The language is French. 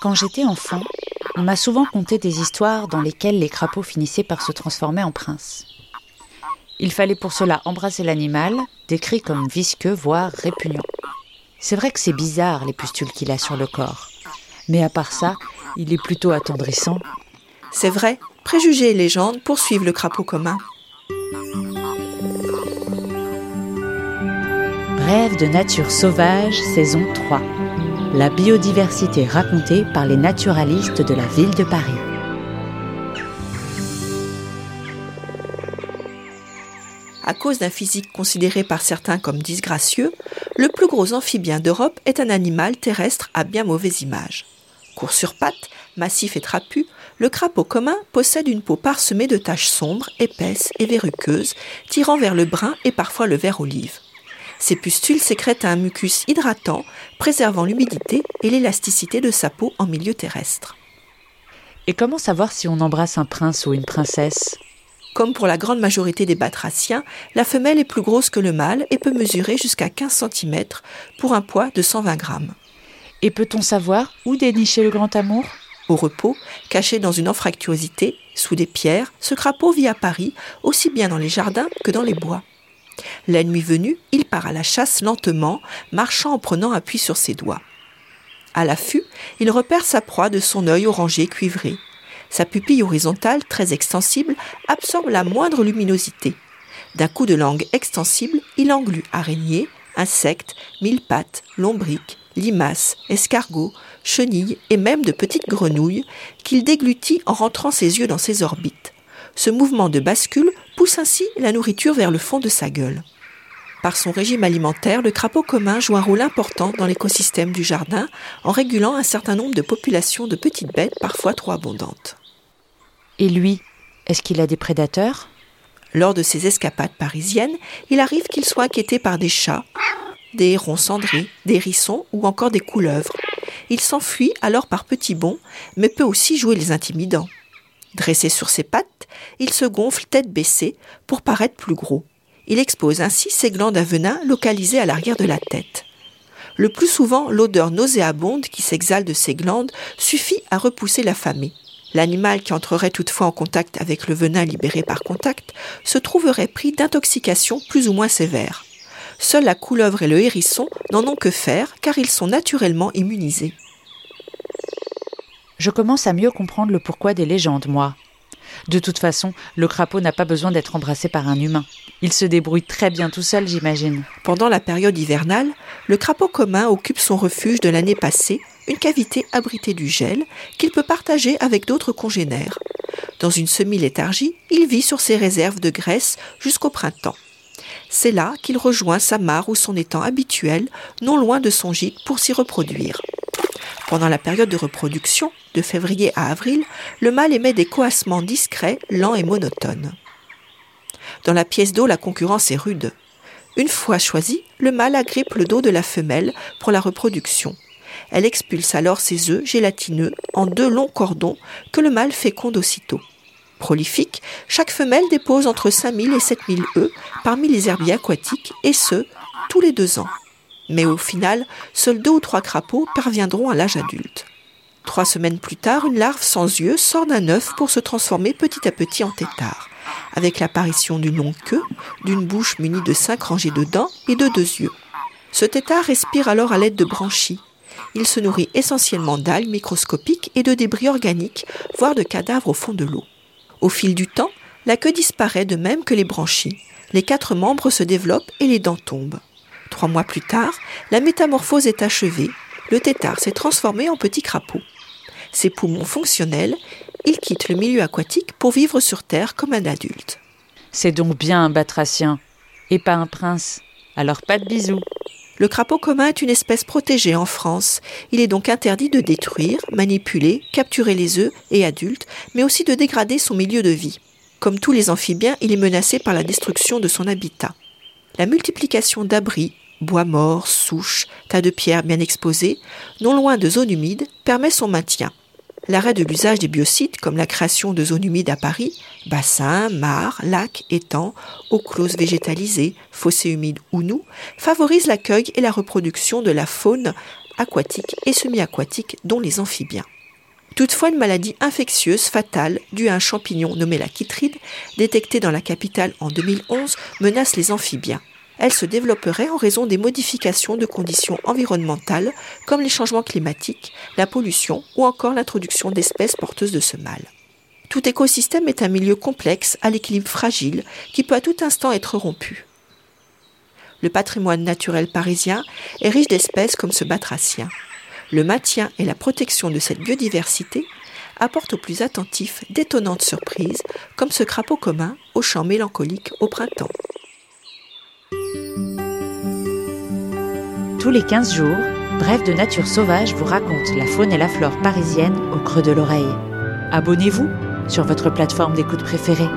Quand j'étais enfant, on m'a souvent conté des histoires dans lesquelles les crapauds finissaient par se transformer en princes. Il fallait pour cela embrasser l'animal, décrit comme visqueux, voire répugnant. C'est vrai que c'est bizarre les pustules qu'il a sur le corps. Mais à part ça, il est plutôt attendrissant. C'est vrai, préjugés et légendes poursuivent le crapaud commun. Rêve de nature sauvage, saison 3. La biodiversité racontée par les naturalistes de la ville de Paris. À cause d'un physique considéré par certains comme disgracieux, le plus gros amphibien d'Europe est un animal terrestre à bien mauvaise image. Court sur pattes, massif et trapu, le crapaud commun possède une peau parsemée de taches sombres, épaisses et verruqueuses, tirant vers le brun et parfois le vert olive. Ces pustules sécrètent un mucus hydratant, préservant l'humidité et l'élasticité de sa peau en milieu terrestre. Et comment savoir si on embrasse un prince ou une princesse? Comme pour la grande majorité des batraciens, la femelle est plus grosse que le mâle et peut mesurer jusqu'à 15 cm pour un poids de 120 grammes. Et peut-on savoir où dénicher le grand amour? Au repos, caché dans une anfractuosité, sous des pierres, ce crapaud vit à Paris, aussi bien dans les jardins que dans les bois. La nuit venue, il part à la chasse lentement, marchant en prenant appui sur ses doigts. À l'affût, il repère sa proie de son œil orangé cuivré. Sa pupille horizontale, très extensible, absorbe la moindre luminosité. D'un coup de langue extensible, il englue araignées, insectes, mille pattes, lombriques, limaces, escargots, chenilles et même de petites grenouilles qu'il déglutit en rentrant ses yeux dans ses orbites. Ce mouvement de bascule pousse ainsi la nourriture vers le fond de sa gueule. Par son régime alimentaire, le crapaud commun joue un rôle important dans l'écosystème du jardin en régulant un certain nombre de populations de petites bêtes parfois trop abondantes. Et lui, est-ce qu'il a des prédateurs? Lors de ses escapades parisiennes, il arrive qu'il soit inquiété par des chats, des hérons cendrés, des hérissons ou encore des couleuvres. Il s'enfuit alors par petits bonds, mais peut aussi jouer les intimidants. Dressé sur ses pattes, il se gonfle tête baissée pour paraître plus gros. Il expose ainsi ses glandes à venin localisées à l'arrière de la tête. Le plus souvent, l'odeur nauséabonde qui s'exhale de ses glandes suffit à repousser l'affamé. L'animal qui entrerait toutefois en contact avec le venin libéré par contact se trouverait pris d'intoxication plus ou moins sévère. Seule la couleuvre et le hérisson n'en ont que faire car ils sont naturellement immunisés. Je commence à mieux comprendre le pourquoi des légendes, moi. De toute façon, le crapaud n'a pas besoin d'être embrassé par un humain. Il se débrouille très bien tout seul, j'imagine. Pendant la période hivernale, le crapaud commun occupe son refuge de l'année passée, une cavité abritée du gel, qu'il peut partager avec d'autres congénères. Dans une semi-léthargie, il vit sur ses réserves de graisse jusqu'au printemps. C'est là qu'il rejoint sa mare ou son étang habituel, non loin de son gîte, pour s'y reproduire. Pendant la période de reproduction, de février à avril, le mâle émet des coassements discrets, lents et monotones. Dans la pièce d'eau, la concurrence est rude. Une fois choisi, le mâle agrippe le dos de la femelle pour la reproduction. Elle expulse alors ses œufs gélatineux en deux longs cordons que le mâle féconde aussitôt. Prolifique, chaque femelle dépose entre 5000 et 7000 œufs parmi les herbiers aquatiques, et ce, tous les deux ans. Mais au final, seuls deux ou trois crapauds parviendront à l'âge adulte. Trois semaines plus tard, une larve sans yeux sort d'un œuf pour se transformer petit à petit en tétard, avec l'apparition d'une longue queue, d'une bouche munie de cinq rangées de dents et de deux yeux. Ce tétard respire alors à l'aide de branchies. Il se nourrit essentiellement d'algues microscopiques et de débris organiques, voire de cadavres au fond de l'eau. Au fil du temps, la queue disparaît de même que les branchies. Les quatre membres se développent et les dents tombent. Trois mois plus tard, la métamorphose est achevée. Le tétard s'est transformé en petit crapaud. Ses poumons fonctionnels, il quitte le milieu aquatique pour vivre sur Terre comme un adulte. C'est donc bien un batracien, et pas un prince. Alors pas de bisous. Le crapaud commun est une espèce protégée en France. Il est donc interdit de détruire, manipuler, capturer les œufs et adultes, mais aussi de dégrader son milieu de vie. Comme tous les amphibiens, il est menacé par la destruction de son habitat. La multiplication d'abris, bois morts, souches, tas de pierres bien exposés, non loin de zones humides, permet son maintien. l'arrêt de l'usage des biocides comme la création de zones humides à Paris, bassins, mares, lacs, étangs, eaux closes végétalisées, fossés humides ou nous, favorise l'accueil et la reproduction de la faune aquatique et semi-aquatique dont les amphibiens. Toutefois, une maladie infectieuse fatale due à un champignon nommé la chytride, détectée dans la capitale en 2011, menace les amphibiens. Elle se développerait en raison des modifications de conditions environnementales comme les changements climatiques, la pollution ou encore l'introduction d'espèces porteuses de ce mal. Tout écosystème est un milieu complexe à l'équilibre fragile qui peut à tout instant être rompu. Le patrimoine naturel parisien est riche d'espèces comme ce batracien le maintien et la protection de cette biodiversité apportent aux plus attentifs d'étonnantes surprises, comme ce crapaud commun au chant mélancolique au printemps. Tous les 15 jours, Bref de Nature Sauvage vous raconte la faune et la flore parisienne au creux de l'oreille. Abonnez-vous sur votre plateforme d'écoute préférée.